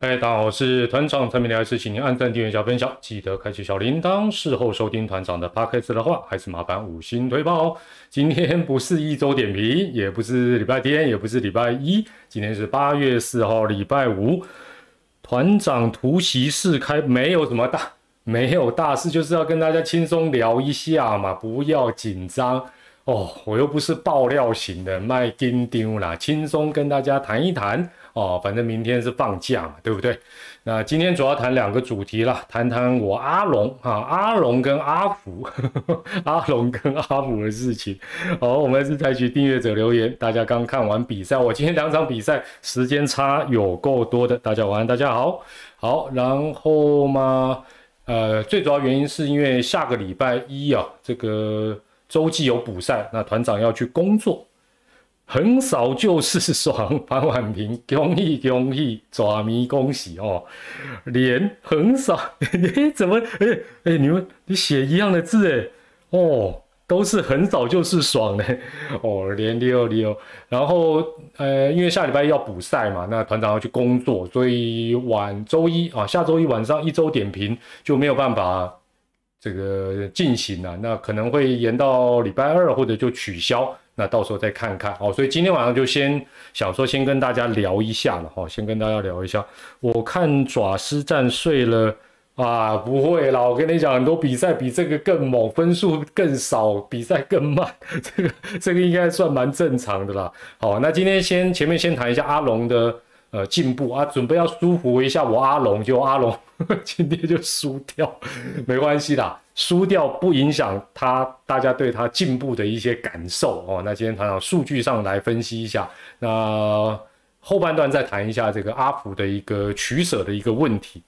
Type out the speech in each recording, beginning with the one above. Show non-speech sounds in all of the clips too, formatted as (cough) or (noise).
嗨，大家好，我是团长陈明还是请您按赞、订阅、加分享，记得开启小铃铛。事后收听团长的 podcast 的话，还是麻烦五星推爆哦。今天不是一周点评，也不是礼拜天，也不是礼拜一，今天是八月四号，礼拜五。团长突袭试开，没有什么大，没有大事，就是要跟大家轻松聊一下嘛，不要紧张哦。我又不是爆料型的卖金丢啦，轻松跟大家谈一谈。哦，反正明天是放假嘛，对不对？那今天主要谈两个主题啦，谈谈我阿龙啊，阿龙跟阿福，(laughs) 阿龙跟阿福的事情。好，我们是采取订阅者留言，大家刚看完比赛，我今天两场比赛时间差有够多的，大家晚安，大家好，好，然后嘛，呃，最主要原因是因为下个礼拜一啊，这个洲际有补赛，那团长要去工作。横扫就是爽，潘婉平恭喜恭喜，爪迷恭喜哦！连横扫，(laughs) 哎，怎么？哎哎，你们你写一样的字哎，哦，都是横扫就是爽呢，(laughs) 哦，连六六。然后呃，因为下礼拜要补赛嘛，那团长要去工作，所以晚周一啊，下周一晚上一周点评就没有办法这个进行了，那可能会延到礼拜二或者就取消。那到时候再看看哦，所以今天晚上就先想说先跟大家聊一下了哈，先跟大家聊一下。我看爪师战睡了啊，不会啦，我跟你讲，很多比赛比这个更猛，分数更少，比赛更慢，(laughs) 这个这个应该算蛮正常的啦。好，那今天先前面先谈一下阿龙的呃进步啊，准备要舒服一下我阿龙，就阿龙 (laughs) 今天就输掉，没关系啦。输掉不影响他，大家对他进步的一些感受哦。那今天谈到数据上来分析一下，那后半段再谈一下这个阿普的一个取舍的一个问题。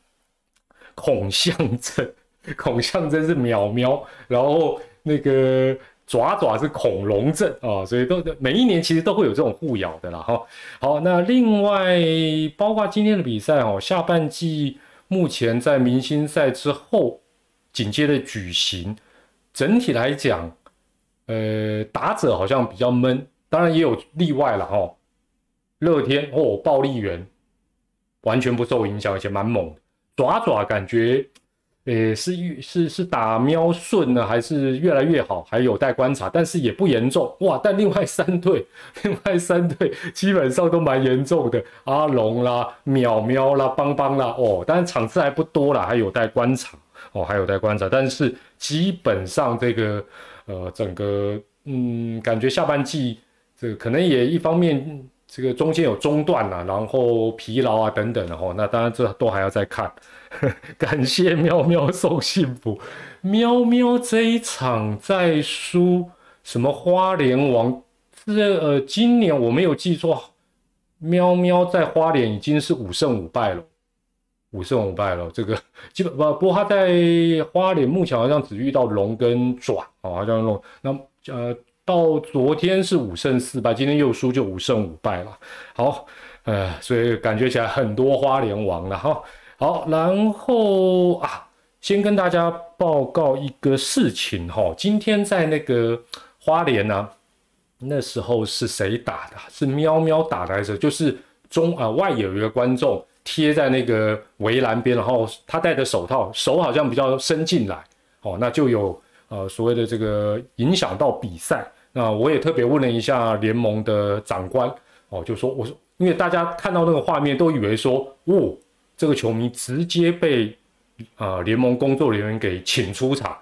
孔象征，(laughs) 孔象征是淼淼，然后那个爪爪是恐龙症啊，所以都每一年其实都会有这种互咬的啦哈。好，那另外包括今天的比赛哦，下半季目前在明星赛之后。紧接着举行，整体来讲，呃，打者好像比较闷，当然也有例外了哈。乐天哦，暴力员完全不受影响，而且蛮猛的。爪爪感觉，诶，是是是打喵顺呢，还是越来越好？还有待观察，但是也不严重哇。但另外三队，另外三队基本上都蛮严重的，阿龙啦、淼淼啦、邦邦啦，哦，但是场次还不多啦，还有待观察。哦，还有待观察，但是基本上这个呃，整个嗯，感觉下半季这个可能也一方面这个中间有中断了，然后疲劳啊等等的哦，那当然这都还要再看。(laughs) 感谢喵喵送幸福，喵喵这一场在输什么花莲王？这呃，今年我没有记错，喵喵在花莲已经是五胜五败了。五胜五败了，这个 (laughs) 基本不不过他在花莲目前好像只遇到龙跟爪哦，好像龙那呃到昨天是五胜四败，今天又输就五胜五败了。好，呃，所以感觉起来很多花莲王了哈。好，然后啊，先跟大家报告一个事情哈，今天在那个花莲呢，那时候是谁打的？是喵喵打的还是就是中啊外有一个观众。贴在那个围栏边，然后他戴着手套，手好像比较伸进来，哦，那就有呃所谓的这个影响到比赛。那我也特别问了一下联盟的长官，哦，就说我说，因为大家看到那个画面都以为说，哦，这个球迷直接被啊联盟工作人员给请出场。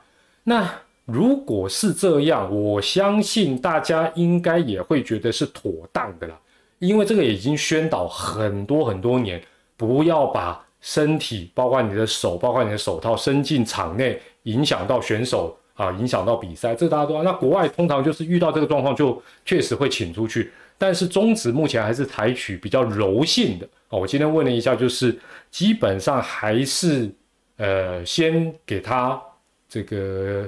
那如果是这样，我相信大家应该也会觉得是妥当的啦，因为这个已经宣导很多很多年。不要把身体，包括你的手，包括你的手套伸进场内，影响到选手啊，影响到比赛。这大家都那国外通常就是遇到这个状况，就确实会请出去。但是中职目前还是采取比较柔性的哦。我今天问了一下，就是基本上还是呃，先给他这个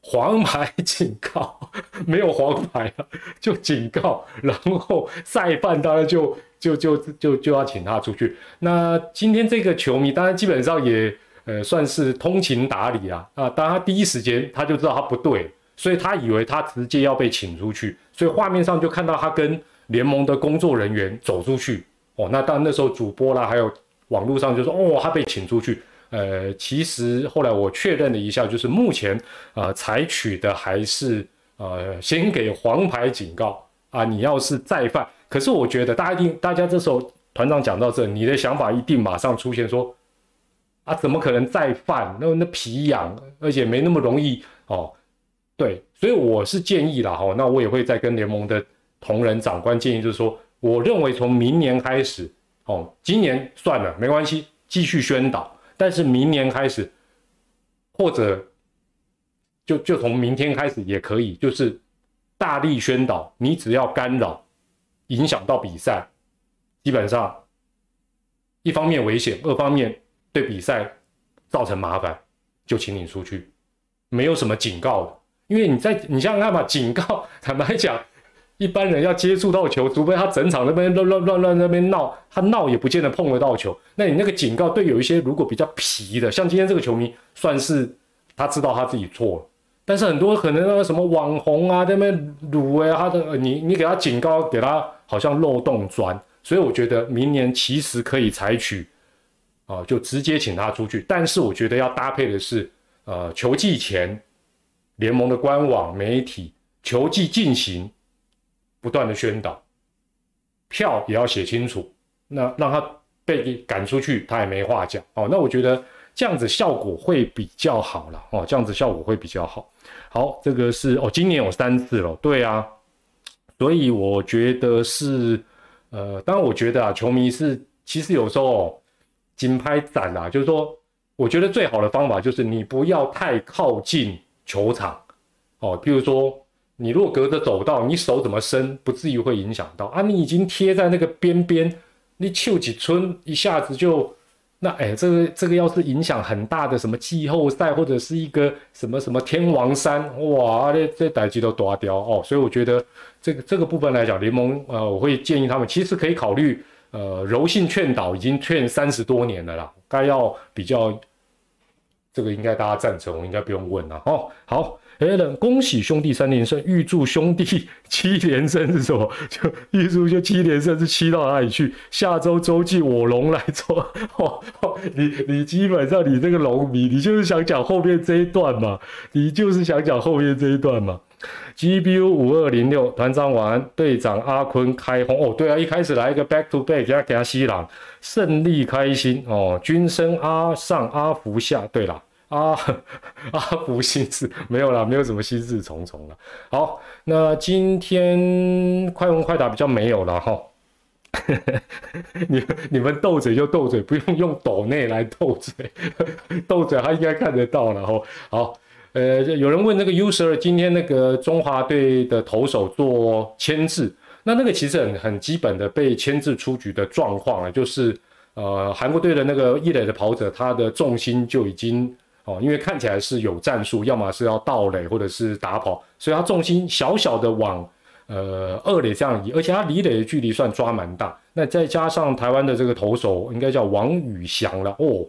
黄牌 (laughs) 警告，没有黄牌了就警告，然后赛办当然就。就就就就要请他出去。那今天这个球迷当然基本上也呃算是通情达理啊啊！当他第一时间他就知道他不对，所以他以为他直接要被请出去，所以画面上就看到他跟联盟的工作人员走出去。哦，那当然那时候主播啦，还有网络上就说哦，他被请出去。呃，其实后来我确认了一下，就是目前呃采取的还是呃先给黄牌警告啊，你要是再犯，可是我觉得大家一定，大家这时候团长讲到这，你的想法一定马上出现说啊，怎么可能再犯？那那皮痒，而且没那么容易哦。对，所以我是建议啦，哈，那我也会再跟联盟的同仁长官建议，就是说，我认为从明年开始，哦，今年算了，没关系，继续宣导。但是明年开始，或者就就从明天开始也可以，就是大力宣导。你只要干扰、影响到比赛，基本上一方面危险，二方面对比赛造成麻烦，就请你出去，没有什么警告的。因为你在你想想看吧，警告坦白讲。一般人要接触到球，除非他整场那边乱乱乱乱那边闹，他闹也不见得碰得到球。那你那个警告对有一些如果比较皮的，像今天这个球迷，算是他知道他自己错了。但是很多可能那个什么网红啊，那边卤哎，他的你你给他警告，给他好像漏洞钻。所以我觉得明年其实可以采取啊，就直接请他出去。但是我觉得要搭配的是，呃，球季前联盟的官网媒体，球季进行。不断的宣导，票也要写清楚，那让他被赶出去，他也没话讲哦。那我觉得这样子效果会比较好了哦，这样子效果会比较好。好，这个是哦，今年有三次了，对啊，所以我觉得是呃，当然我觉得啊，球迷是其实有时候金拍展啊，就是说，我觉得最好的方法就是你不要太靠近球场哦，譬如说。你如果隔着走道，你手怎么伸，不至于会影响到啊？你已经贴在那个边边，你丘几村一下子就那哎，这个这个要是影响很大的什么季后赛或者是一个什么什么天王山哇，这这代机都多掉哦。所以我觉得这个这个部分来讲，联盟呃，我会建议他们其实可以考虑呃柔性劝导，已经劝三十多年了啦，该要比较这个应该大家赞成，我应该不用问了哦。好。a l 恭喜兄弟三连胜，预祝兄弟七连胜是什么？(laughs) 就预祝就七连胜是七到哪里去？下周周记我龙来做，(laughs) 哦你你基本上你这个龙迷，你就是想讲后面这一段嘛？你就是想讲后面这一段嘛？GBU 五二零六团长完，队长阿坤开轰哦，对啊，一开始来一个 back to back，给他给他吸朗，胜利开心哦，军生阿上阿福下，对啦。啊，(laughs) 阿福心事没有了，没有什么心事重重了。好，那今天快问快答比较没有了哈。(laughs) 你你们斗嘴就斗嘴，不用用抖内来斗嘴，斗嘴他应该看得到了哈。好，呃，有人问那个 user 今天那个中华队的投手做牵制，那那个其实很很基本的被牵制出局的状况啊，就是呃韩国队的那个一垒的跑者，他的重心就已经。哦，因为看起来是有战术，要么是要倒垒，或者是打跑，所以他重心小小的往呃二垒这样移，而且他离垒的距离算抓蛮大。那再加上台湾的这个投手，应该叫王宇翔了哦，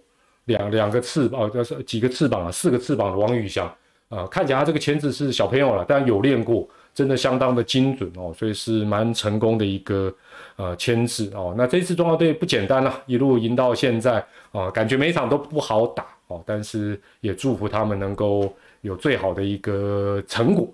两两个翅膀，这是几个翅膀啊？四个翅膀的王宇翔啊，看起来他这个签字是小朋友了，但有练过，真的相当的精准哦，所以是蛮成功的一个呃签字哦。那这次中华队不简单了，一路赢到现在啊，感觉每场都不好打。哦，但是也祝福他们能够有最好的一个成果。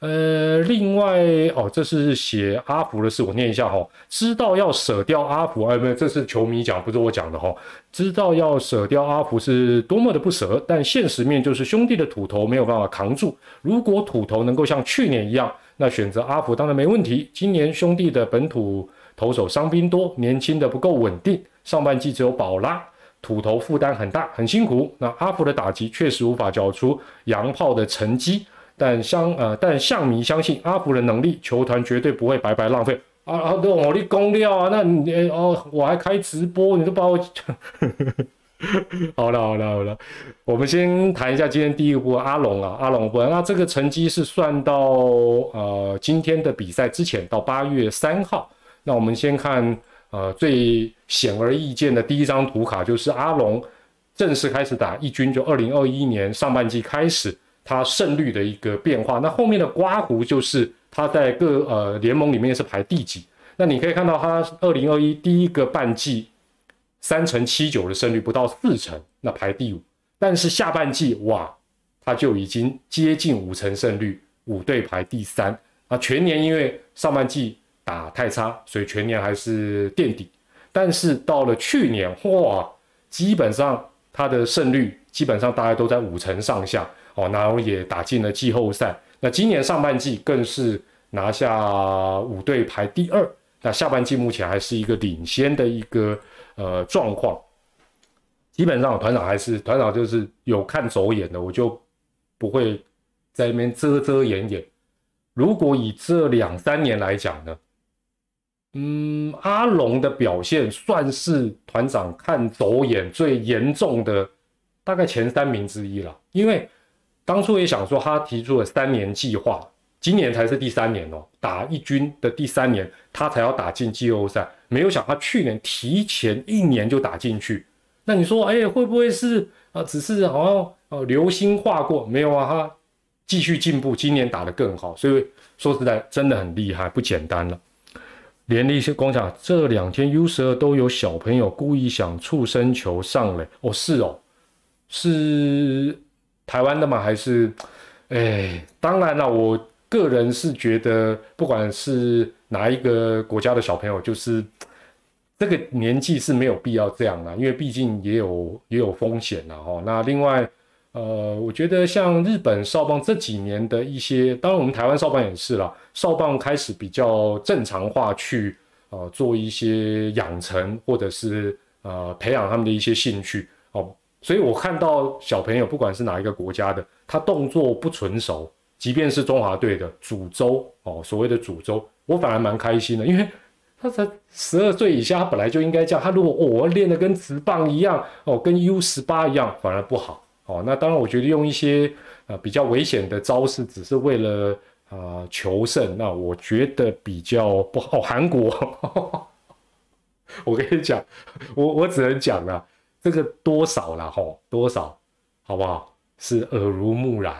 呃，另外哦，这是写阿福的事，我念一下哈。知道要舍掉阿福，哎，没有，这是球迷讲，不是我讲的哈。知道要舍掉阿福是多么的不舍，但现实面就是兄弟的土头没有办法扛住。如果土头能够像去年一样，那选择阿福当然没问题。今年兄弟的本土投手伤兵多，年轻的不够稳定，上半季只有宝拉。土头负担很大，很辛苦。那阿福的打击确实无法缴出洋炮的成绩，但相呃，但相迷相信阿福的能力，球团绝对不会白白浪费。啊啊，我的公料啊，那你哦，我还开直播，你都把我。(laughs) 好了好了好了，我们先谈一下今天第一个部分，阿龙啊，阿龙部分。那这个成绩是算到呃今天的比赛之前，到八月三号。那我们先看。呃，最显而易见的第一张图卡就是阿龙正式开始打一军，就二零二一年上半季开始，他胜率的一个变化。那后面的刮胡就是他在各呃联盟里面是排第几。那你可以看到他二零二一第一个半季，三成七九的胜率，不到四成，那排第五。但是下半季哇，他就已经接近五成胜率，五队排第三。啊全年因为上半季打太差，所以全年还是垫底。但是到了去年，哇，基本上他的胜率基本上大概都在五成上下哦，然后也打进了季后赛。那今年上半季更是拿下五队排第二。那下半季目前还是一个领先的一个呃状况。基本上团长还是团长，就是有看走眼的，我就不会在那边遮遮掩掩。如果以这两三年来讲呢，嗯，阿龙的表现算是团长看走眼最严重的，大概前三名之一了。因为当初也想说他提出了三年计划，今年才是第三年哦，打一军的第三年，他才要打进季后赛，没有想他去年提前一年就打进去。那你说，哎，会不会是啊？只是好像呃流星划过，没有啊？他继续进步，今年打得更好，所以说实在真的很厉害，不简单了。连力是光讲这两天 U 十二都有小朋友故意想触身球上垒，哦，是哦，是台湾的吗？还是哎？当然了，我个人是觉得，不管是哪一个国家的小朋友，就是。这个年纪是没有必要这样啦，因为毕竟也有也有风险呐哈。那另外，呃，我觉得像日本少棒这几年的一些，当然我们台湾少棒也是啦，少棒开始比较正常化去呃做一些养成或者是呃培养他们的一些兴趣哦。所以我看到小朋友不管是哪一个国家的，他动作不纯熟，即便是中华队的主州哦，所谓的主州，我反而蛮开心的，因为。他才十二岁以下，他本来就应该这样。他如果我练的跟直棒一样，哦，跟 U 十八一样，反而不好。哦，那当然，我觉得用一些呃比较危险的招式，只是为了啊求胜，那我觉得比较不好。韩国，(laughs) 我跟你讲，我我只能讲了，这个多少了哈，多少，好不好？是耳濡目染。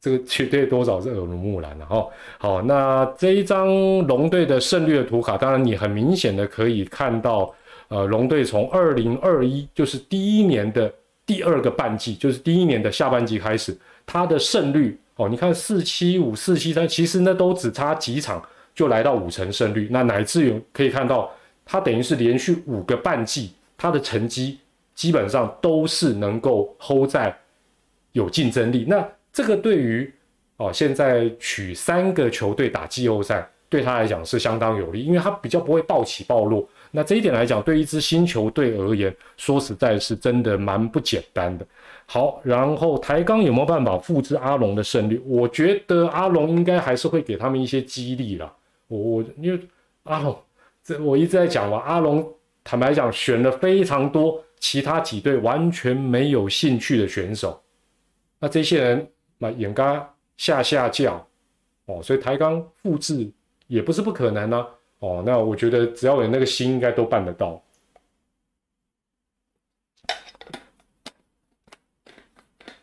这个绝对多少是耳濡目染的哈。好，那这一张龙队的胜率的图卡，当然你很明显的可以看到，呃，龙队从二零二一就是第一年的第二个半季，就是第一年的下半季开始，它的胜率哦，你看四七五四七三，其实那都只差几场就来到五成胜率，那乃至于可以看到，他等于是连续五个半季，他的成绩基本上都是能够 hold 在有竞争力。那这个对于哦，现在取三个球队打季后赛，对他来讲是相当有利，因为他比较不会暴起暴落。那这一点来讲，对一支新球队而言，说实在是真的蛮不简单的。好，然后台钢有没有办法复制阿龙的胜率？我觉得阿龙应该还是会给他们一些激励了。我我因为阿龙，这我一直在讲嘛，阿龙坦白讲选了非常多其他几队完全没有兴趣的选手，那这些人。那眼刚下下降哦，所以台钢复制也不是不可能呢哦。那我觉得只要有那个心，应该都办得到。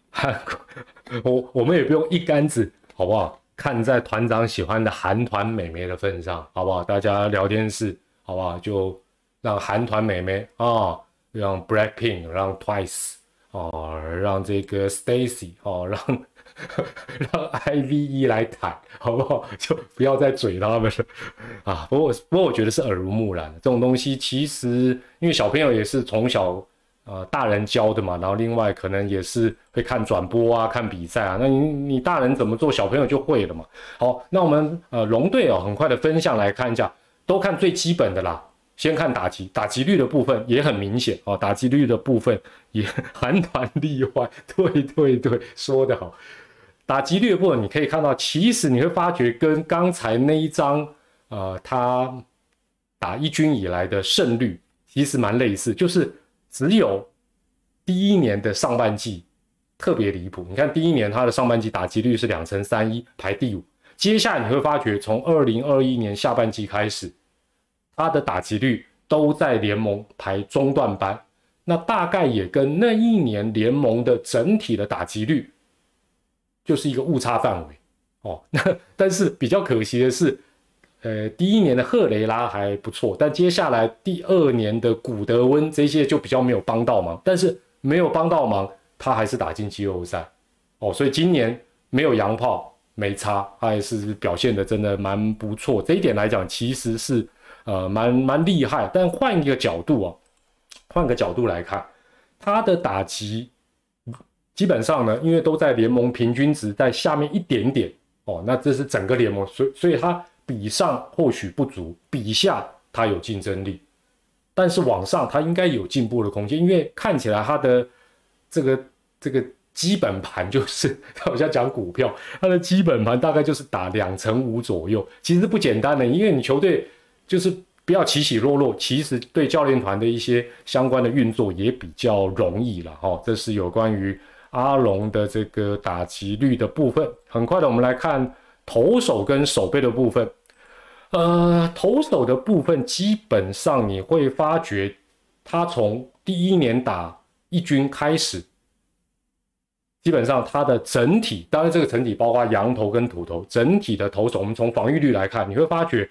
韩国，我我们也不用一竿子，好不好？看在团长喜欢的韩团美眉的份上，好不好？大家聊天室，好不好？就让韩团美眉啊，让 Blackpink，让 Twice，哦，让这个 Stacy，哦，让。(laughs) 让 I V E 来谈，(laughs) 好不好？(laughs) 就不要再嘴他们了啊！不过，不过我觉得是耳濡目染这种东西，其实因为小朋友也是从小呃大人教的嘛，然后另外可能也是会看转播啊、看比赛啊。那你你大人怎么做，小朋友就会了嘛。好，那我们呃龙队哦，很快的分项来看一下，都看最基本的啦。先看打击，打击率的部分也很明显哦，打击率的部分也韩团例外。对对对，说得好。打击率的部分，你可以看到，其实你会发觉跟刚才那一张，呃，他打一军以来的胜率其实蛮类似，就是只有第一年的上半季特别离谱。你看第一年他的上半季打击率是两成三一，排第五。接下来你会发觉，从二零二一年下半季开始，他的打击率都在联盟排中段班，那大概也跟那一年联盟的整体的打击率。就是一个误差范围哦，(laughs) 那但是比较可惜的是，呃，第一年的赫雷拉还不错，但接下来第二年的古德温这些就比较没有帮到忙。但是没有帮到忙，他还是打进季后赛哦。所以今年没有洋炮没差，他还是表现的真的蛮不错。这一点来讲，其实是呃蛮蛮厉害。但换一个角度啊，换个角度来看，他的打击基本上呢，因为都在联盟平均值在下面一点点哦，那这是整个联盟，所以所以他。比上或许不足，比下他有竞争力，但是往上他应该有进步的空间，因为看起来他的这个这个基本盘就是 (laughs) 好像讲股票，他的基本盘大概就是打两成五左右，其实不简单的，因为你球队就是不要起起落落，其实对教练团的一些相关的运作也比较容易了哈。这是有关于阿龙的这个打击率的部分。很快的，我们来看投手跟守备的部分。呃，投手的部分基本上你会发觉，他从第一年打一军开始，基本上他的整体，当然这个整体包括羊头跟土头，整体的投手，我们从防御率来看，你会发觉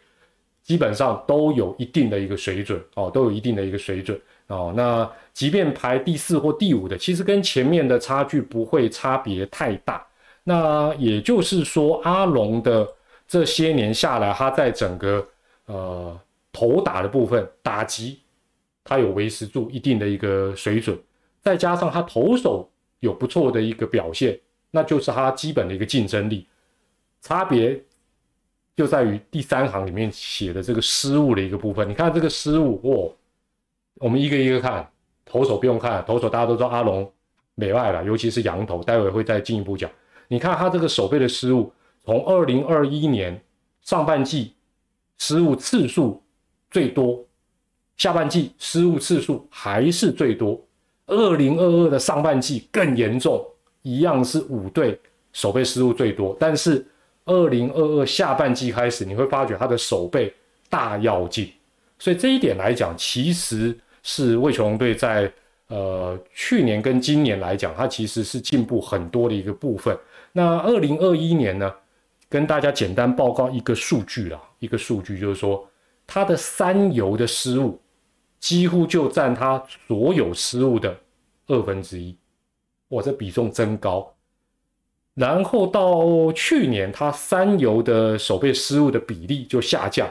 基本上都有一定的一个水准哦，都有一定的一个水准哦。那即便排第四或第五的，其实跟前面的差距不会差别太大。那也就是说，阿龙的。这些年下来，他在整个呃投打的部分打击，他有维持住一定的一个水准，再加上他投手有不错的一个表现，那就是他基本的一个竞争力。差别就在于第三行里面写的这个失误的一个部分。你看这个失误，哦，我们一个一个看，投手不用看，投手大家都知道阿龙美外了，尤其是羊头，待会会再进一步讲。你看他这个手背的失误。从二零二一年上半季失误次数最多，下半季失误次数还是最多。二零二二的上半季更严重，一样是五队手背失误最多。但是二零二二下半季开始，你会发觉他的手背大要进，所以这一点来讲，其实是魏球龙队在呃去年跟今年来讲，它其实是进步很多的一个部分。那二零二一年呢？跟大家简单报告一个数据啦，一个数据就是说，他的三游的失误几乎就占他所有失误的二分之一，哇，这比重真高。然后到去年，他三游的守备失误的比例就下降，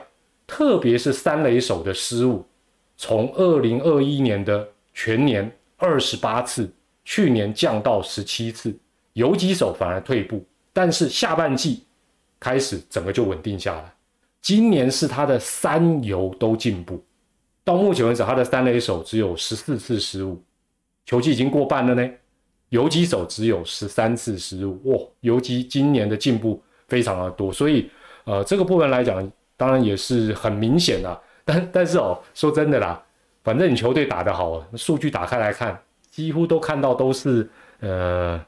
特别是三垒手的失误，从二零二一年的全年二十八次，去年降到十七次，游击手反而退步，但是下半季。开始整个就稳定下来，今年是他的三游都进步，到目前为止他的三垒手只有十四次失误，球季已经过半了呢。游击手只有十三次失误，哇，游击今年的进步非常的多，所以呃这个部分来讲，当然也是很明显的。但但是哦，说真的啦，反正你球队打得好，数据打开来看，几乎都看到都是呃，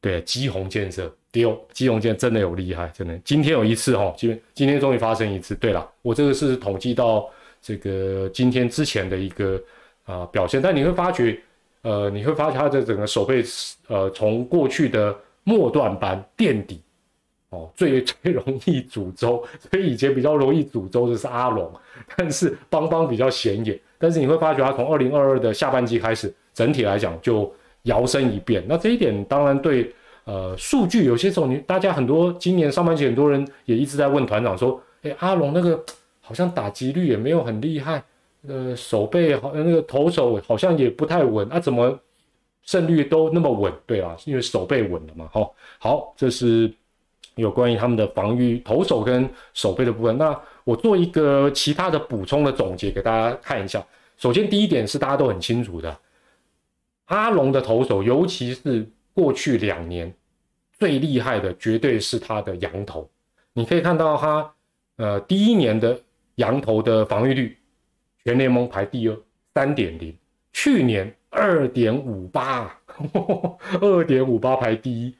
对，基红建设。丢基隆舰真的有厉害，真的。今天有一次哈，今今天终于发生一次。对了，我这个是统计到这个今天之前的一个啊表现，但你会发觉，呃，你会发觉他的整个手背，呃，从过去的末段班垫底，哦，最最容易诅咒，所以以前比较容易诅咒的是阿龙，但是邦邦比较显眼。但是你会发觉他从二零二二的下半季开始，整体来讲就摇身一变。那这一点当然对。呃，数据有些时候你大家很多今年上半季很多人也一直在问团长说，哎，阿龙那个好像打击率也没有很厉害，呃，手背好那个投手好像也不太稳，啊，怎么胜率都那么稳？对啊，因为手背稳了嘛，哈。好，这是有关于他们的防御投手跟手背的部分。那我做一个其他的补充的总结给大家看一下。首先第一点是大家都很清楚的，阿龙的投手，尤其是。过去两年最厉害的绝对是他的羊头，你可以看到他，呃，第一年的羊头的防御率，全联盟排第二，三点零，去年二点五八，(laughs) 二点五八排第一，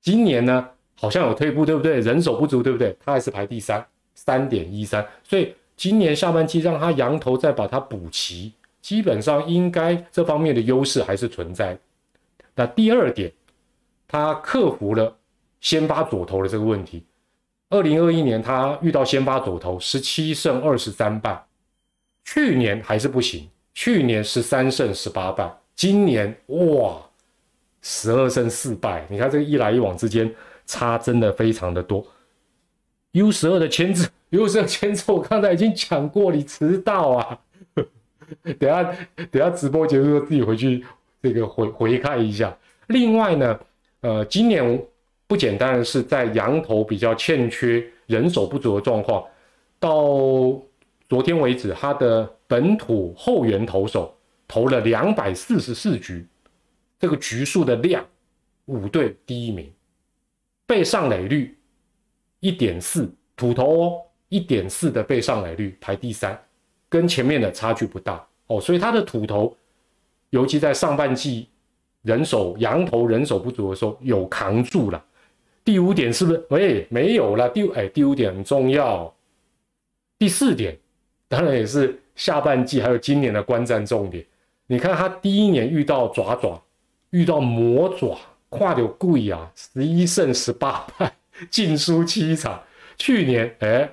今年呢好像有退步，对不对？人手不足，对不对？他还是排第三，三点一三，所以今年下半季让他羊头再把它补齐，基本上应该这方面的优势还是存在。那第二点，他克服了先发左投的这个问题。二零二一年他遇到先发左投，十七胜二十三败，去年还是不行，去年十三胜十八败，今年哇，十二胜四败，你看这个一来一往之间差真的非常的多。U 十二的签字，(laughs) U 十二签字我刚才已经讲过，你迟到啊！(laughs) 等下等下直播结束自己回去这个回回看一下。另外呢，呃，今年。不简单的是，在羊头比较欠缺人手不足的状况，到昨天为止，他的本土后援投手投了两百四十四局，这个局数的量，五队第一名，被上垒率一点四，土头哦一点四的被上垒率排第三，跟前面的差距不大哦，所以他的土头，尤其在上半季人手羊头人手不足的时候，有扛住了。第五点是不是？喂，没有了。第哎，第五点很重要。第四点，当然也是下半季还有今年的观战重点。你看他第一年遇到爪爪，遇到魔爪，跨有贵啊，十一胜十八败，净输七场。去年哎，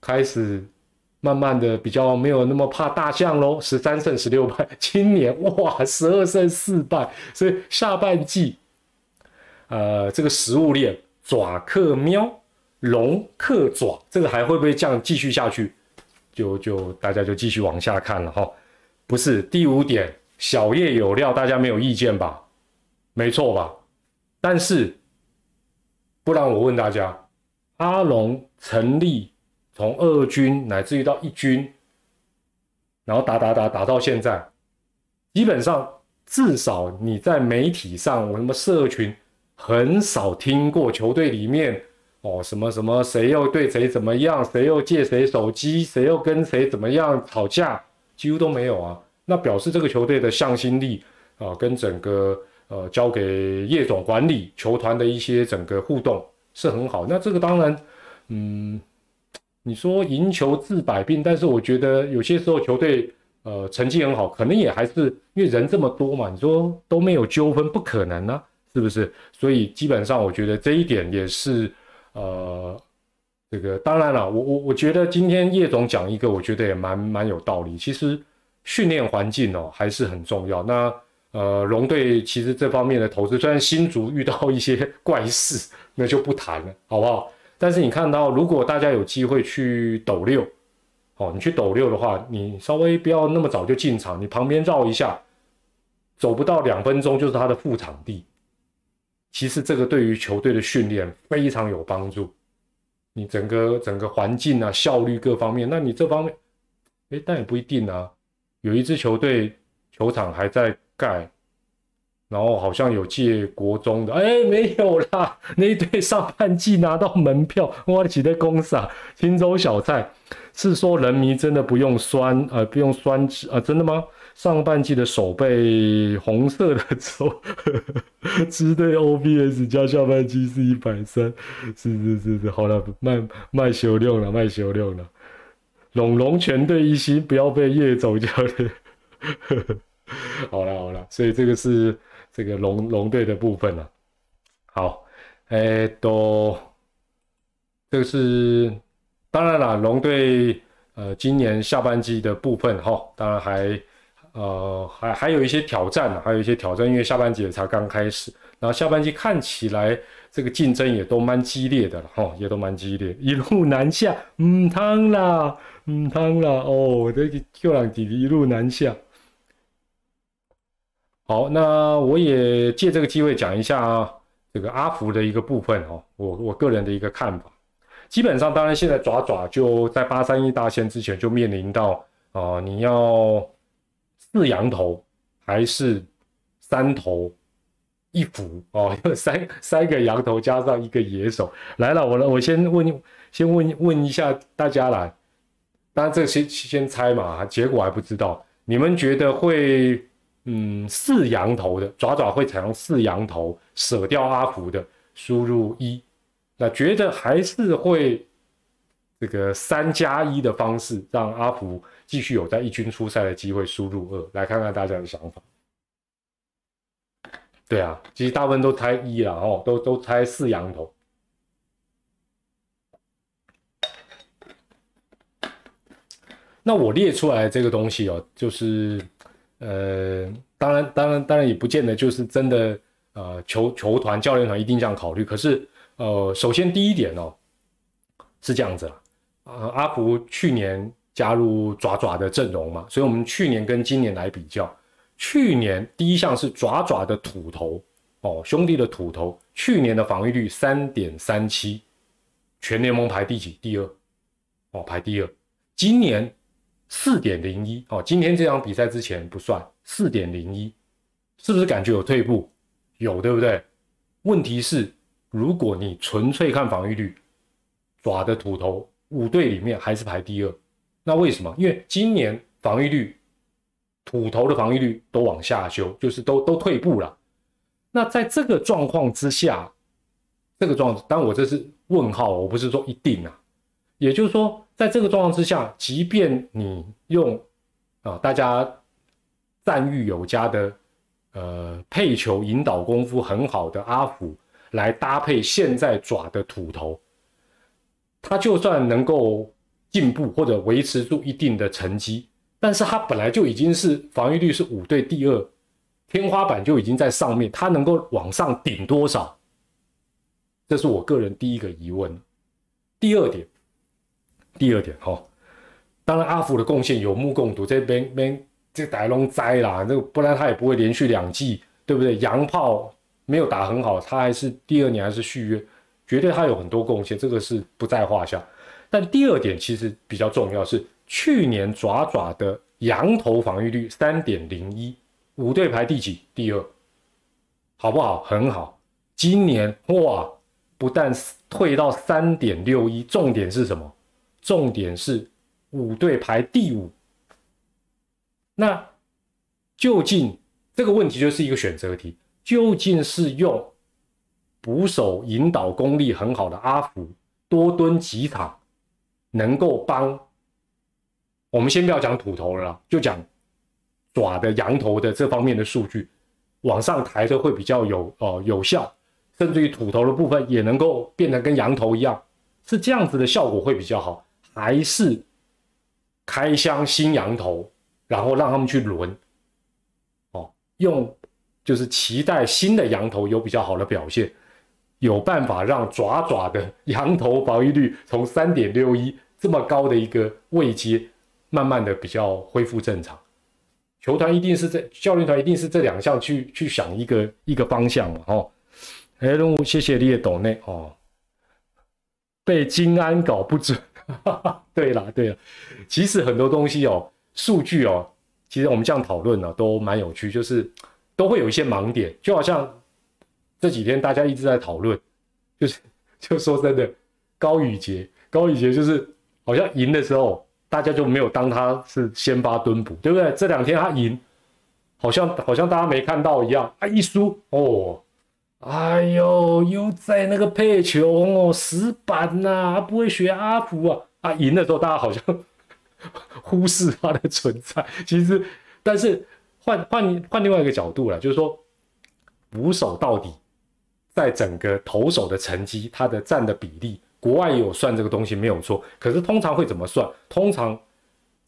开始慢慢的比较没有那么怕大象喽，十三胜十六败。今年哇，十二胜四败，所以下半季。呃，这个食物链爪克喵，龙克爪，这个还会不会这样继续下去？就就大家就继续往下看了哈。不是第五点，小叶有料，大家没有意见吧？没错吧？但是，不然我问大家，阿龙成立从二军乃至于到一军，然后打打打打到现在，基本上至少你在媒体上，我什么社群。很少听过球队里面哦什么什么谁又对谁怎么样，谁又借谁手机，谁又跟谁怎么样吵架，几乎都没有啊。那表示这个球队的向心力啊，跟整个呃交给叶总管理球团的一些整个互动是很好。那这个当然，嗯，你说赢球治百病，但是我觉得有些时候球队呃成绩很好，可能也还是因为人这么多嘛。你说都没有纠纷，不可能啊。是不是？所以基本上，我觉得这一点也是，呃，这个当然了，我我我觉得今天叶总讲一个，我觉得也蛮蛮有道理。其实训练环境哦还是很重要。那呃，龙队其实这方面的投资，虽然新竹遇到一些 (laughs) 怪事，那就不谈了，好不好？但是你看到，如果大家有机会去斗六，哦，你去斗六的话，你稍微不要那么早就进场，你旁边绕一下，走不到两分钟就是他的副场地。其实这个对于球队的训练非常有帮助，你整个整个环境啊、效率各方面，那你这方面，哎，但也不一定啊。有一支球队球场还在盖，然后好像有借国中的，哎，没有啦。(laughs) 那一队上半季拿到门票，我起在公司啊，青州小菜是说人迷真的不用酸，呃，不用酸汁啊，真的吗？上半季的手背红色的走，(laughs) 支队 OBS 加下半季是一百三，是是是是，好了，卖卖修量了，卖修量了。龙龙全队一心，不要被叶总教练。(laughs) 好了好了，所以这个是这个龙龙队的部分了。好，哎，都这个是当然了，龙队呃今年下半季的部分哈，当然还。呃，还还有一些挑战呢，还有一些挑战，因为下半季也才刚开始，然后下半季看起来这个竞争也都蛮激烈的了，哈，也都蛮激烈，一路南下，唔汤啦，唔汤啦，哦，这个 Q 朗弟弟一路南下。好，那我也借这个机会讲一下这个阿福的一个部分哦，我我个人的一个看法，基本上，当然现在爪爪就在八三一大线之前就面临到啊，你要。四羊头还是三头一伏哦？(laughs) 三三个羊头加上一个野手来了，我我先问，先问问一下大家啦。当然这先先猜嘛，结果还不知道。你们觉得会嗯四羊头的爪爪会采用四羊头舍掉阿福的输入一。那觉得还是会这个三加一的方式让阿福继续有在一军出赛的机会输入二。来看看大家的想法。对啊其实大部分都猜一了哦都都猜四羊头。那我列出来这个东西哦就是呃，当然当然当然也不见得就是真的呃，球球团教练团一定这样考虑。可是呃，首先第一点哦，是这样子啦，呃，阿福去年加入爪爪的阵容嘛，所以我们去年跟今年来比较，去年第一项是爪爪的土头哦，兄弟的土头，去年的防御率三点三七，全联盟排第几？第二哦，排第二。今年四点零一哦，今天这场比赛之前不算四点零一，是不是感觉有退步？有对不对？问题是，如果你纯粹看防御率，爪的土头五队里面还是排第二。那为什么？因为今年防御率土头的防御率都往下修，就是都都退步了。那在这个状况之下，这个状，当然我这是问号，我不是说一定啊。也就是说，在这个状况之下，即便你用啊大家赞誉有加的呃配球引导功夫很好的阿福来搭配现在爪的土头，他就算能够进步或者维持住一定的成绩，但是他本来就已经是防御率是五队第二，天花板就已经在上面，他能够往上顶多少？这是我个人第一个疑问。第二点。第二点哈，当然阿福的贡献有目共睹，这边边这打龙栽啦，那不然他也不会连续两季，对不对？洋炮没有打很好，他还是第二年还是续约，绝对他有很多贡献，这个是不在话下。但第二点其实比较重要，是去年爪爪的羊头防御率三点零一，五队排第几？第二，好不好？很好。今年哇，不但退到三点六一，重点是什么？重点是五队排第五，那究竟这个问题就是一个选择题，究竟是用捕手引导功力很好的阿福多蹲几场，能够帮我们先不要讲土头了，就讲爪的羊头的这方面的数据往上抬的会比较有哦有效，甚至于土头的部分也能够变得跟羊头一样，是这样子的效果会比较好。还是开箱新羊头，然后让他们去轮，哦，用就是期待新的羊头有比较好的表现，有办法让爪爪的羊头防御率从三点六一这么高的一个位阶，慢慢的比较恢复正常。球团一定是这教练团一定是这两项去去想一个一个方向嘛，哦，哎，任务谢谢你的懂内哦，被金安搞不准。(laughs) 对了，对了，其实很多东西哦，数据哦，其实我们这样讨论呢，都蛮有趣，就是都会有一些盲点，就好像这几天大家一直在讨论，就是 (laughs) 就说真的，高宇杰，高宇杰就是好像赢的时候，大家就没有当他是先发蹲补，对不对？这两天他赢，好像好像大家没看到一样，他一输哦。哎呦，又在那个配球哦，死板呐，不会学阿福啊！啊，赢的时候大家好像 (laughs) 忽视他的存在。其实，但是换换换另外一个角度了，就是说，捕手到底在整个投手的成绩，他的占的比例，国外有算这个东西没有错。可是通常会怎么算？通常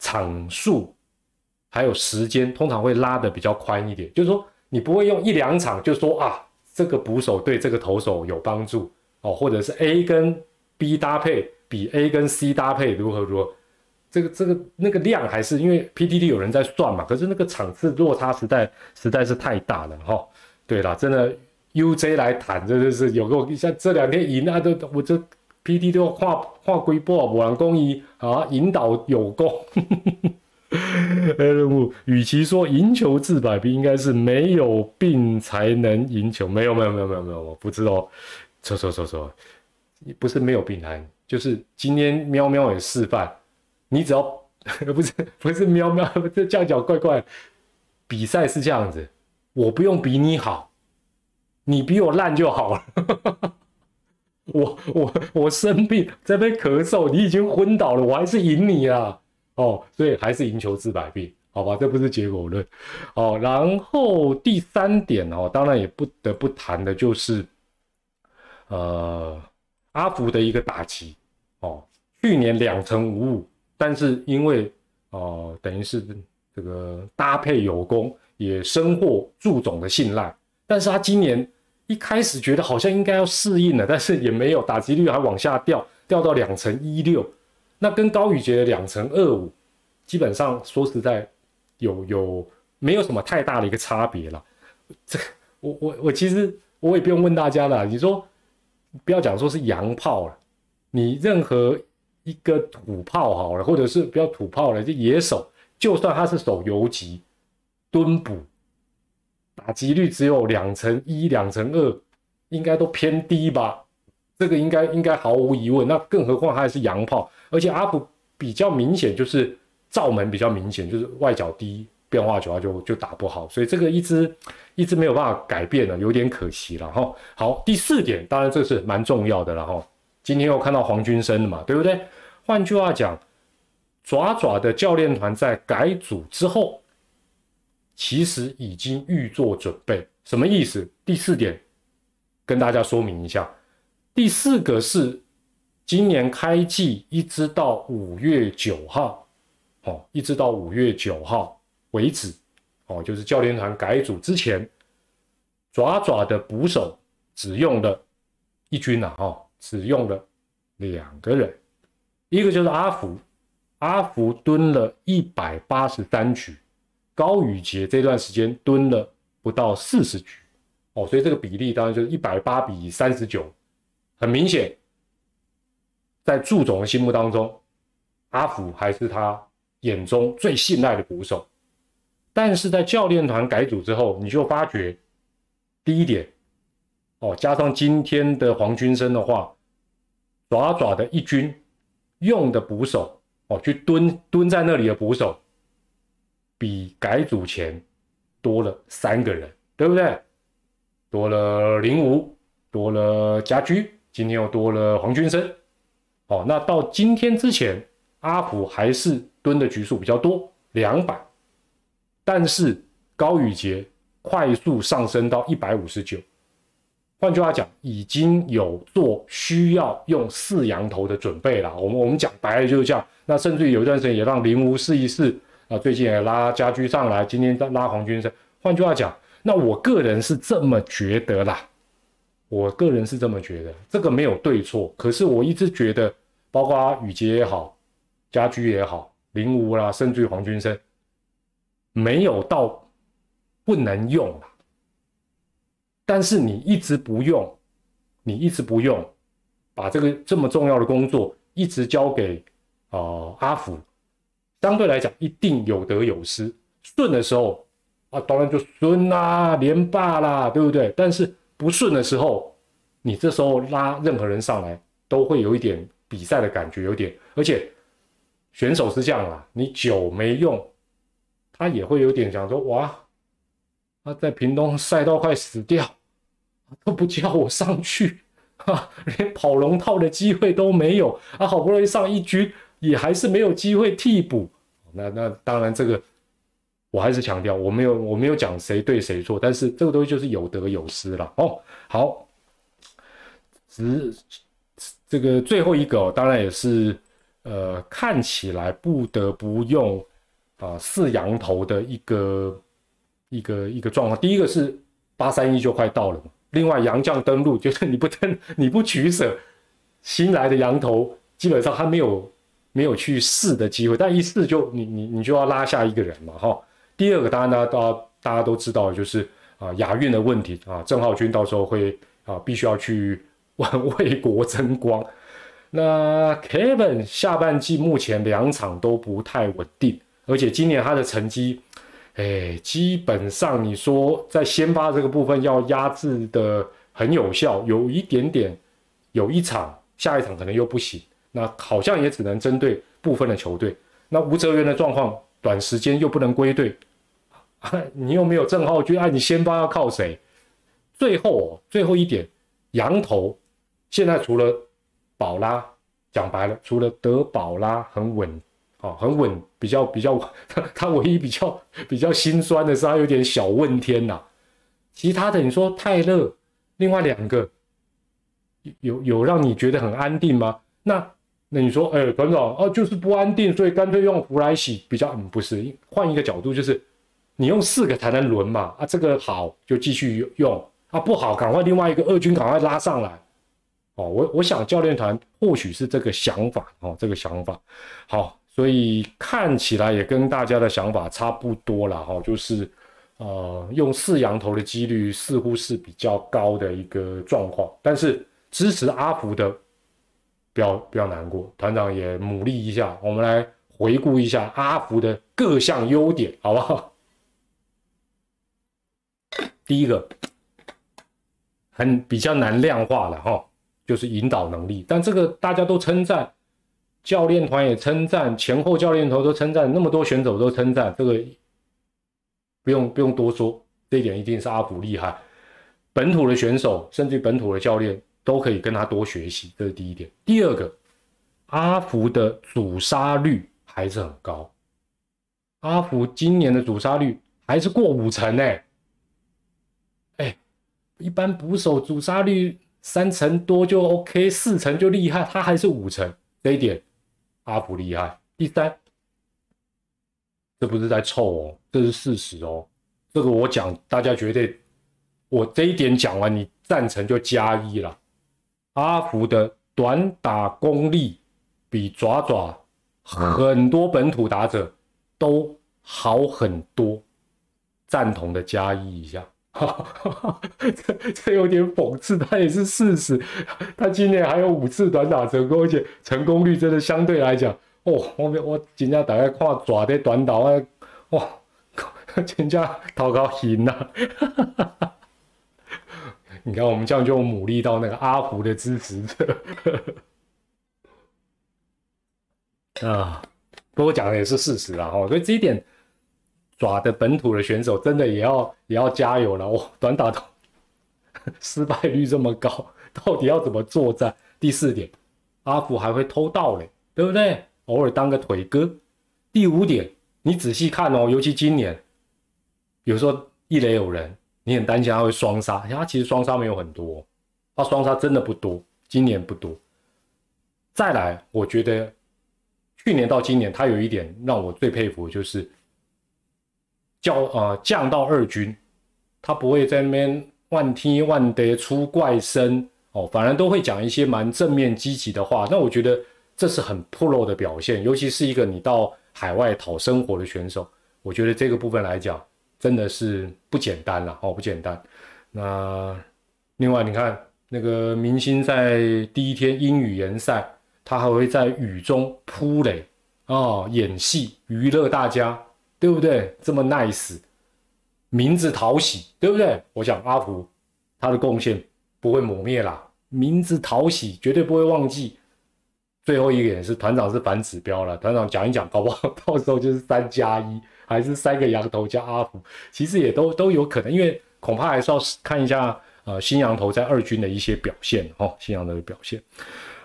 场数还有时间，通常会拉的比较宽一点。就是说，你不会用一两场就说啊。这个捕手对这个投手有帮助哦，或者是 A 跟 B 搭配比 A 跟 C 搭配如何如何？这个这个那个量还是因为 PDD 有人在算嘛，可是那个场次落差实在实在是太大了哈。对啦，真的 UJ 来谈，真的是有个像这两天赢啊，都我这 PT 都画画龟波，我让公益啊引导有功。(laughs) 任务，与其说赢球治百病，应该是没有病才能赢球。没有，没有，没有，没有，没有，我不知道。错错错错，不是没有病难，就是今天喵喵也示范，你只要 (laughs) 不是不是喵喵，(laughs) 这叫叫怪怪。比赛是这样子，我不用比你好，你比我烂就好了。我我我生病在边咳嗽，你已经昏倒了，我还是赢你啊。哦，所以还是赢球治百病，好吧？这不是结果论。哦，然后第三点哦，当然也不得不谈的就是，呃，阿福的一个打击。哦，去年两成五五，但是因为哦，等于是这个搭配有功，也深获祝总的信赖。但是他今年一开始觉得好像应该要适应了，但是也没有，打击率还往下掉，掉到两成一六。那跟高宇杰的两成二五，基本上说实在，有有没有什么太大的一个差别了。这我我我其实我也不用问大家了，你说不要讲说是洋炮了，你任何一个土炮好了，或者是不要土炮了，就野手，就算他是守游击、蹲捕。打击率只有两成一、两成二，应该都偏低吧？这个应该应该毫无疑问。那更何况还是洋炮，而且阿普比较明显就是罩门比较明显，就是外角低，变化球啊就就打不好，所以这个一直一直没有办法改变了，有点可惜了哈。好，第四点，当然这是蛮重要的了哈。今天又看到黄军生了嘛，对不对？换句话讲，爪爪的教练团在改组之后。其实已经预做准备，什么意思？第四点，跟大家说明一下。第四个是今年开季一直到五月九号，哦，一直到五月九号为止，哦，就是教练团改组之前，爪爪的捕手只用了一军呐，哈，只用了两个人，一个就是阿福，阿福蹲了一百八十三局。高宇杰这段时间蹲了不到四十局，哦，所以这个比例当然就是一百八比三十九，很明显，在祝总的心目当中，阿福还是他眼中最信赖的捕手。但是在教练团改组之后，你就发觉，第一点，哦，加上今天的黄军生的话，爪爪的一军用的捕手，哦，去蹲蹲在那里的捕手。比改组前多了三个人，对不对？多了零五，多了家居，今天又多了黄军生。哦，那到今天之前，阿福还是蹲的局数比较多，两百。但是高宇杰快速上升到一百五十九，换句话讲，已经有做需要用四羊头的准备了。我们我们讲白了就是这样。那甚至于有一段时间也让林无试一试。啊，最近也拉家居上来，今天再拉黄军生。换句话讲，那我个人是这么觉得啦。我个人是这么觉得，这个没有对错。可是我一直觉得，包括宇杰也好，家居也好，林武啦，甚至于黄军生，没有到不能用。但是你一直不用，你一直不用，把这个这么重要的工作一直交给啊阿福。相对来讲，一定有得有失。顺的时候啊，当然就顺啦，连霸啦，对不对？但是不顺的时候，你这时候拉任何人上来，都会有一点比赛的感觉，有点。而且选手是这样啦，你久没用，他也会有点想说：哇，他在屏东赛道快死掉，都不叫我上去，哈，连跑龙套的机会都没有啊！好不容易上一局，也还是没有机会替补。那那当然，这个我还是强调，我没有我没有讲谁对谁错，但是这个东西就是有得有失了哦。好，只这个最后一个哦，当然也是呃看起来不得不用啊四羊头的一个一个一个状况。第一个是八三一就快到了嘛，另外杨将登陆就是你不登你不取舍，新来的羊头基本上还没有。没有去试的机会，但一试就你你你就要拉下一个人嘛哈。第二个当然大家大家都知道就是啊亚运的问题啊，郑浩君到时候会啊必须要去为国争光。(laughs) 那 Kevin 下半季目前两场都不太稳定，而且今年他的成绩，哎，基本上你说在先发这个部分要压制的很有效，有一点点，有一场下一场可能又不行。那好像也只能针对部分的球队。那吴哲源的状况，短时间又不能归队，(laughs) 你又没有郑浩君，哎，你先发要靠谁？最后哦，最后一点，羊头现在除了宝拉，讲白了，除了德宝拉很稳，哦，很稳，比较比较，(laughs) 他唯一比较比较心酸的是他有点小问天呐。其他的你说泰勒，另外两个有有让你觉得很安定吗？那？那你说，哎，团长啊，就是不安定，所以干脆用福来喜比较，嗯，不是，换一个角度就是，你用四个才能轮嘛，啊，这个好就继续用，啊，不好赶快另外一个二军赶快拉上来，哦，我我想教练团或许是这个想法，哦，这个想法，好，所以看起来也跟大家的想法差不多了，哈，就是，呃，用四羊头的几率似乎是比较高的一个状况，但是支持阿福的。不要不要难过，团长也努力一下。我们来回顾一下阿福的各项优点，好不好？(laughs) 第一个，很比较难量化的哈，就是引导能力。但这个大家都称赞，教练团也称赞，前后教练头都称赞，那么多选手都称赞，这个不用不用多说，这一点一定是阿福厉害。本土的选手，甚至本土的教练。都可以跟他多学习，这是第一点。第二个，阿福的主杀率还是很高，阿福今年的主杀率还是过五成呢。哎，一般捕手主杀率三成多就 OK，四成就厉害，他还是五成，这一点阿福厉害。第三，这不是在凑哦，这是事实哦。这个我讲，大家绝对，我这一点讲完，你赞成就加一了。阿福的短打功力比爪爪很多本土打者都好很多，赞同的加一一下，这 (laughs) 这有点讽刺，他也是事实。他今年还有五次短打成功，而且成功率真的相对来讲，哦，我我今天大概看爪的短打，哇，全家 (laughs) 头高赢呐。你看，我们这样就努力到那个阿福的支持者 (laughs) 啊，不过讲的也是事实啦，哈，所以这一点爪的本土的选手真的也要也要加油了哦。短打都 (laughs) 失败率这么高，到底要怎么作战？第四点，阿福还会偷盗嘞，对不对？偶尔当个腿哥。第五点，你仔细看哦，尤其今年，有时候一垒有人。你很担心他会双杀，他其实双杀没有很多，他双杀真的不多，今年不多。再来，我觉得去年到今年，他有一点让我最佩服，就是降呃降到二军，他不会在那边万踢万地出怪声哦，反而都会讲一些蛮正面积极的话。那我觉得这是很 pro 的表现，尤其是一个你到海外讨生活的选手，我觉得这个部分来讲。真的是不简单了哦，不简单。那另外，你看那个明星在第一天英语联赛，他还会在雨中扑垒啊，演戏娱乐大家，对不对？这么 nice，名字讨喜，对不对？我想阿福他的贡献不会抹灭啦，名字讨喜绝对不会忘记。最后一点是团长是反指标了，团长讲一讲，搞不好 (laughs) 到时候就是三加一。还是三个羊头加阿福，其实也都都有可能，因为恐怕还是要看一下呃新羊头在二军的一些表现哦，新羊头的表现。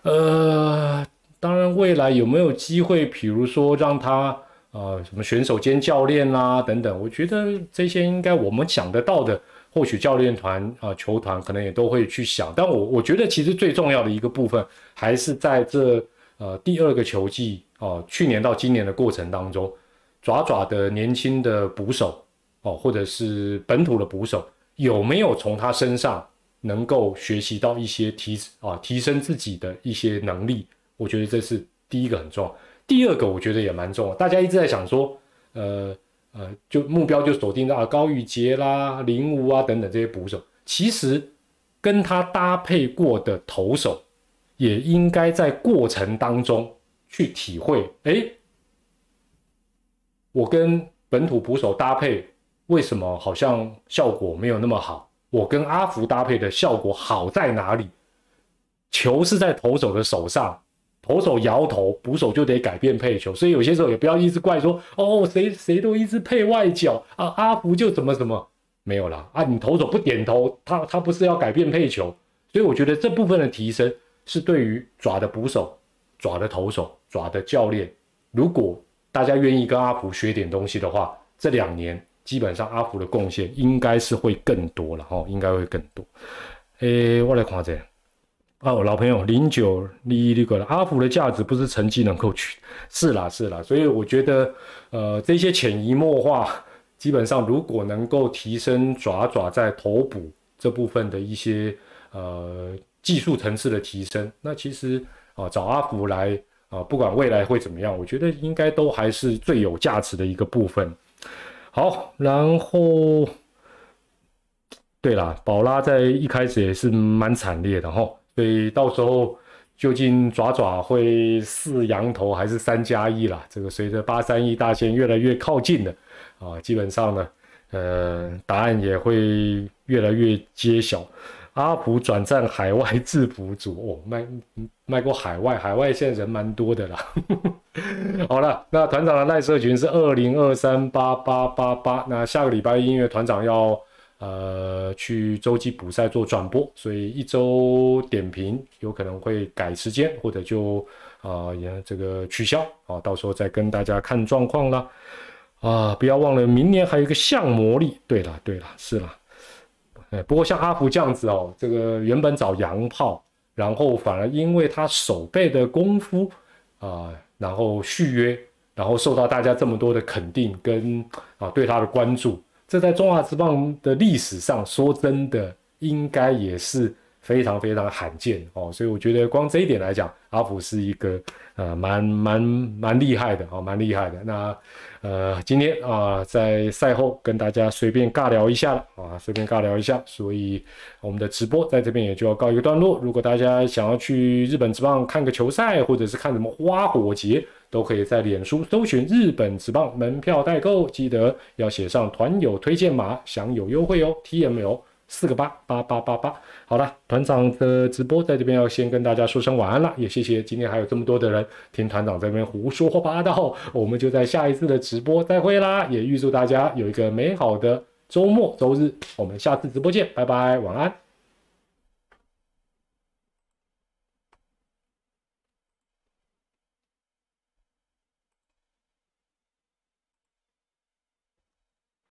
呃，当然未来有没有机会，比如说让他呃什么选手兼教练啦等等，我觉得这些应该我们想得到的，或许教练团啊球团可能也都会去想。但我我觉得其实最重要的一个部分，还是在这呃第二个球季哦，去年到今年的过程当中。爪爪的年轻的捕手哦，或者是本土的捕手，有没有从他身上能够学习到一些提啊提升自己的一些能力？我觉得这是第一个很重要。第二个我觉得也蛮重要。大家一直在想说，呃呃，就目标就锁定在高宇杰啦、林武啊等等这些捕手，其实跟他搭配过的投手，也应该在过程当中去体会，哎。我跟本土捕手搭配，为什么好像效果没有那么好？我跟阿福搭配的效果好在哪里？球是在投手的手上，投手摇头，捕手就得改变配球。所以有些时候也不要一直怪说，哦，谁谁都一直配外角啊，阿福就怎么怎么没有了啊？你投手不点头，他他不是要改变配球？所以我觉得这部分的提升是对于爪的捕手、爪的投手、爪的教练，如果。大家愿意跟阿福学点东西的话，这两年基本上阿福的贡献应该是会更多了哈，应该会更多。诶，我来看这，哦，老朋友零九一那个阿福的价值不是成绩能够取，是啦是啦，所以我觉得呃这些潜移默化，基本上如果能够提升爪爪在头部这部分的一些呃技术层次的提升，那其实啊找阿福来啊不管未来会怎么样，我觉得应该都还是最有价值的一个部分。好，然后对啦，宝拉在一开始也是蛮惨烈的哈。所以到时候究竟爪爪会四羊头还是三加一啦？这个随着八三一大线越来越靠近的啊，基本上呢，呃，答案也会越来越揭晓。阿普转战海外制服组 (laughs) 哦，卖卖过海外，海外现在人蛮多的啦。(laughs) 好了，那团长的赖社群是二零二三八八八八，那下个礼拜因为团长要。呃，去洲际补赛做转播，所以一周点评有可能会改时间，或者就啊也这个取消啊，到时候再跟大家看状况啦。啊，不要忘了明年还有一个象魔力。对了对了，是了，哎，不过像阿福这样子哦，这个原本找洋炮，然后反而因为他手背的功夫啊，然后续约，然后受到大家这么多的肯定跟啊对他的关注。这在中华职棒的历史上，说真的，应该也是非常非常罕见哦。所以我觉得光这一点来讲，阿福是一个呃蛮蛮蛮厉害的哦，蛮厉害的。那呃今天啊在赛后跟大家随便尬聊一下了啊，随便尬聊一下。所以我们的直播在这边也就要告一个段落。如果大家想要去日本职棒看个球赛，或者是看什么花火节。都可以在脸书搜寻日本职棒门票代购，记得要写上团友推荐码，享有优惠哦。T M L 四个八八八八八。好了，团长的直播在这边要先跟大家说声晚安了，也谢谢今天还有这么多的人听团长这边胡说八道。(laughs) 我们就在下一次的直播再会啦，也预祝大家有一个美好的周末周日，我们下次直播见，拜拜，晚安。